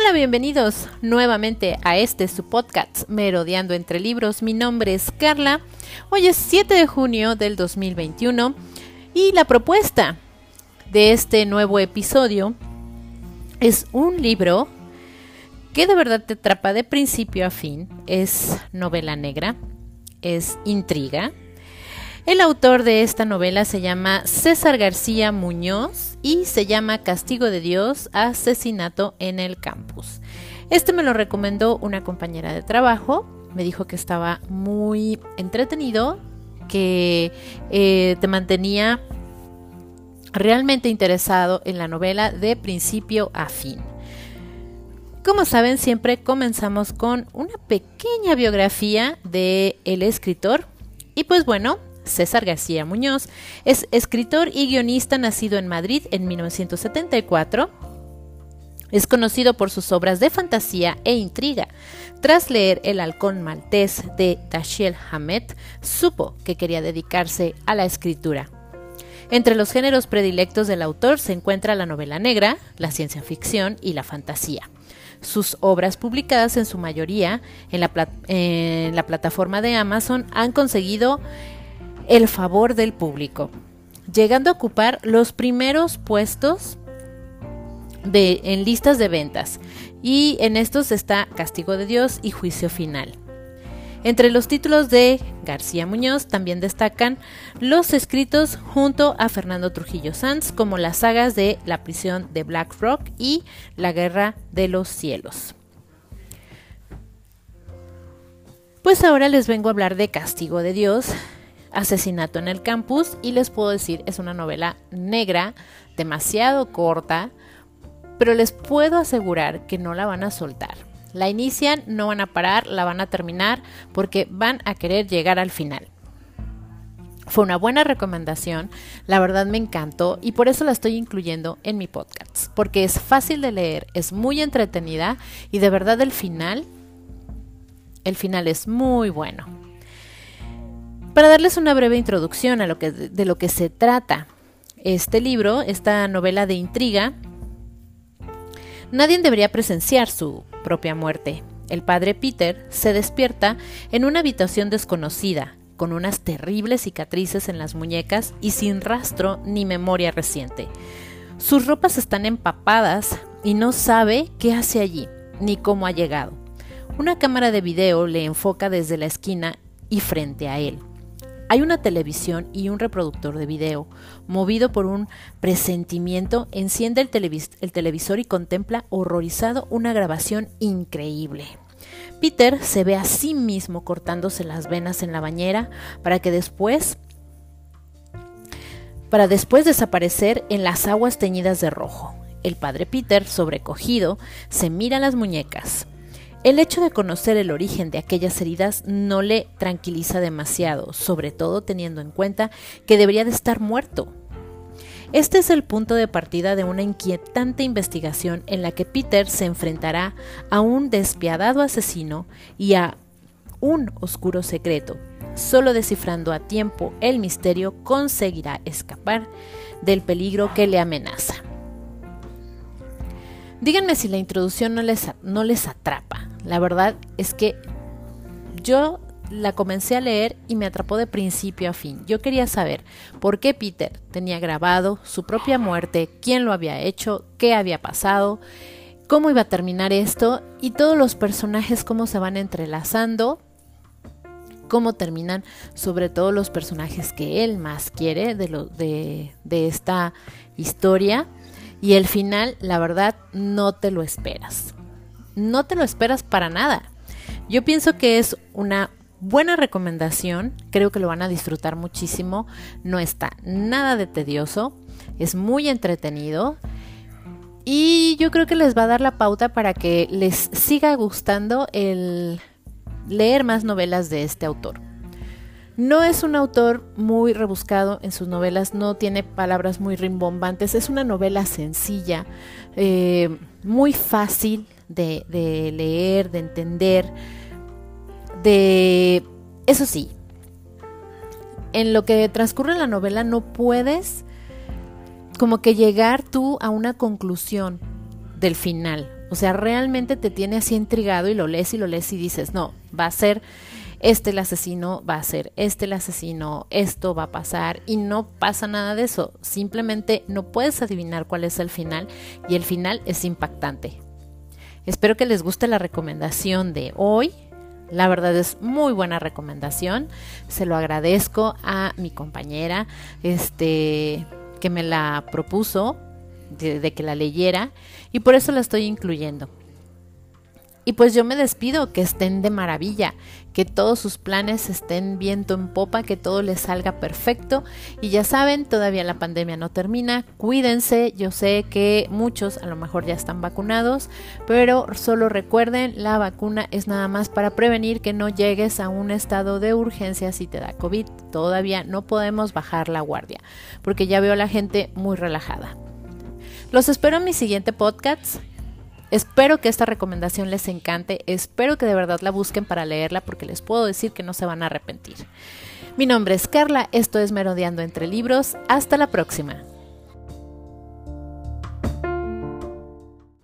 Hola, bienvenidos nuevamente a este su podcast Merodeando entre libros. Mi nombre es Carla. Hoy es 7 de junio del 2021 y la propuesta de este nuevo episodio es un libro que de verdad te atrapa de principio a fin. Es novela negra, es intriga. El autor de esta novela se llama César García Muñoz y se llama Castigo de Dios, Asesinato en el Campus. Este me lo recomendó una compañera de trabajo, me dijo que estaba muy entretenido, que eh, te mantenía realmente interesado en la novela de principio a fin. Como saben, siempre comenzamos con una pequeña biografía de el escritor. Y pues bueno, César García Muñoz. Es escritor y guionista nacido en Madrid en 1974. Es conocido por sus obras de fantasía e intriga. Tras leer El halcón maltés de Dashiell Hammett, supo que quería dedicarse a la escritura. Entre los géneros predilectos del autor se encuentra la novela negra, la ciencia ficción y la fantasía. Sus obras publicadas en su mayoría en la, en la plataforma de Amazon han conseguido el favor del público, llegando a ocupar los primeros puestos de, en listas de ventas, y en estos está Castigo de Dios y Juicio Final. Entre los títulos de García Muñoz también destacan los escritos junto a Fernando Trujillo Sanz, como las sagas de La prisión de Black Rock y La guerra de los cielos. Pues ahora les vengo a hablar de Castigo de Dios, Asesinato en el Campus y les puedo decir, es una novela negra, demasiado corta, pero les puedo asegurar que no la van a soltar. La inician, no van a parar, la van a terminar porque van a querer llegar al final. Fue una buena recomendación, la verdad me encantó y por eso la estoy incluyendo en mi podcast, porque es fácil de leer, es muy entretenida y de verdad el final, el final es muy bueno. Para darles una breve introducción a lo que, de lo que se trata este libro, esta novela de intriga, nadie debería presenciar su propia muerte. El padre Peter se despierta en una habitación desconocida, con unas terribles cicatrices en las muñecas y sin rastro ni memoria reciente. Sus ropas están empapadas y no sabe qué hace allí, ni cómo ha llegado. Una cámara de video le enfoca desde la esquina y frente a él. Hay una televisión y un reproductor de video. Movido por un presentimiento, enciende el, televisor y contempla horrorizado una grabación increíble. Peter se ve a sí mismo cortándose las venas en la bañera para que después para después desaparecer en las aguas teñidas de rojo. El padre Peter, sobrecogido, se mira las muñecas. El hecho de conocer el origen de aquellas heridas no le tranquiliza demasiado, sobre todo teniendo en cuenta que debería de estar muerto. Este es el punto de partida de una inquietante investigación en la que Peter se enfrentará a un despiadado asesino y a un oscuro secreto. Solo descifrando a tiempo el misterio conseguirá escapar del peligro que le amenaza. Díganme si la introducción no les, no les atrapa. La verdad es que yo la comencé a leer y me atrapó de principio a fin. Yo quería saber por qué Peter tenía grabado su propia muerte, quién lo había hecho, qué había pasado, cómo iba a terminar esto y todos los personajes cómo se van entrelazando, cómo terminan, sobre todo los personajes que él más quiere de, lo, de, de esta historia. Y el final, la verdad, no te lo esperas. No te lo esperas para nada. Yo pienso que es una buena recomendación, creo que lo van a disfrutar muchísimo, no está nada de tedioso, es muy entretenido y yo creo que les va a dar la pauta para que les siga gustando el leer más novelas de este autor. No es un autor muy rebuscado en sus novelas, no tiene palabras muy rimbombantes, es una novela sencilla, eh, muy fácil de, de leer, de entender, de... Eso sí, en lo que transcurre la novela no puedes como que llegar tú a una conclusión del final, O sea, realmente te tiene así intrigado y lo lees y lo lees y dices, no, va a ser este el asesino, va a ser este el asesino, esto va a pasar y no pasa nada de eso. Simplemente no puedes adivinar cuál es el final y el final es impactante. Espero que les guste la recomendación de hoy. La verdad es muy buena recomendación. Se lo agradezco a mi compañera este, que me la propuso de, que la leyera y por eso la estoy incluyendo. Y pues yo me despido, que estén de maravilla, que todos sus planes estén viento en popa, que todo les salga perfecto. Y ya saben, todavía la pandemia no termina, cuídense, yo sé que muchos a lo mejor ya están vacunados, pero solo recuerden, la vacuna es nada más para prevenir que no llegues a un estado de urgencia si te da COVID. Todavía no podemos bajar la guardia, porque ya veo a la gente muy relajada. Los espero en mi siguiente podcast. Espero que esta recomendación les encante, espero que de verdad la busquen para leerla porque les puedo decir que no se van a arrepentir. Mi nombre es Carla, esto es Merodeando entre Libros, hasta la próxima.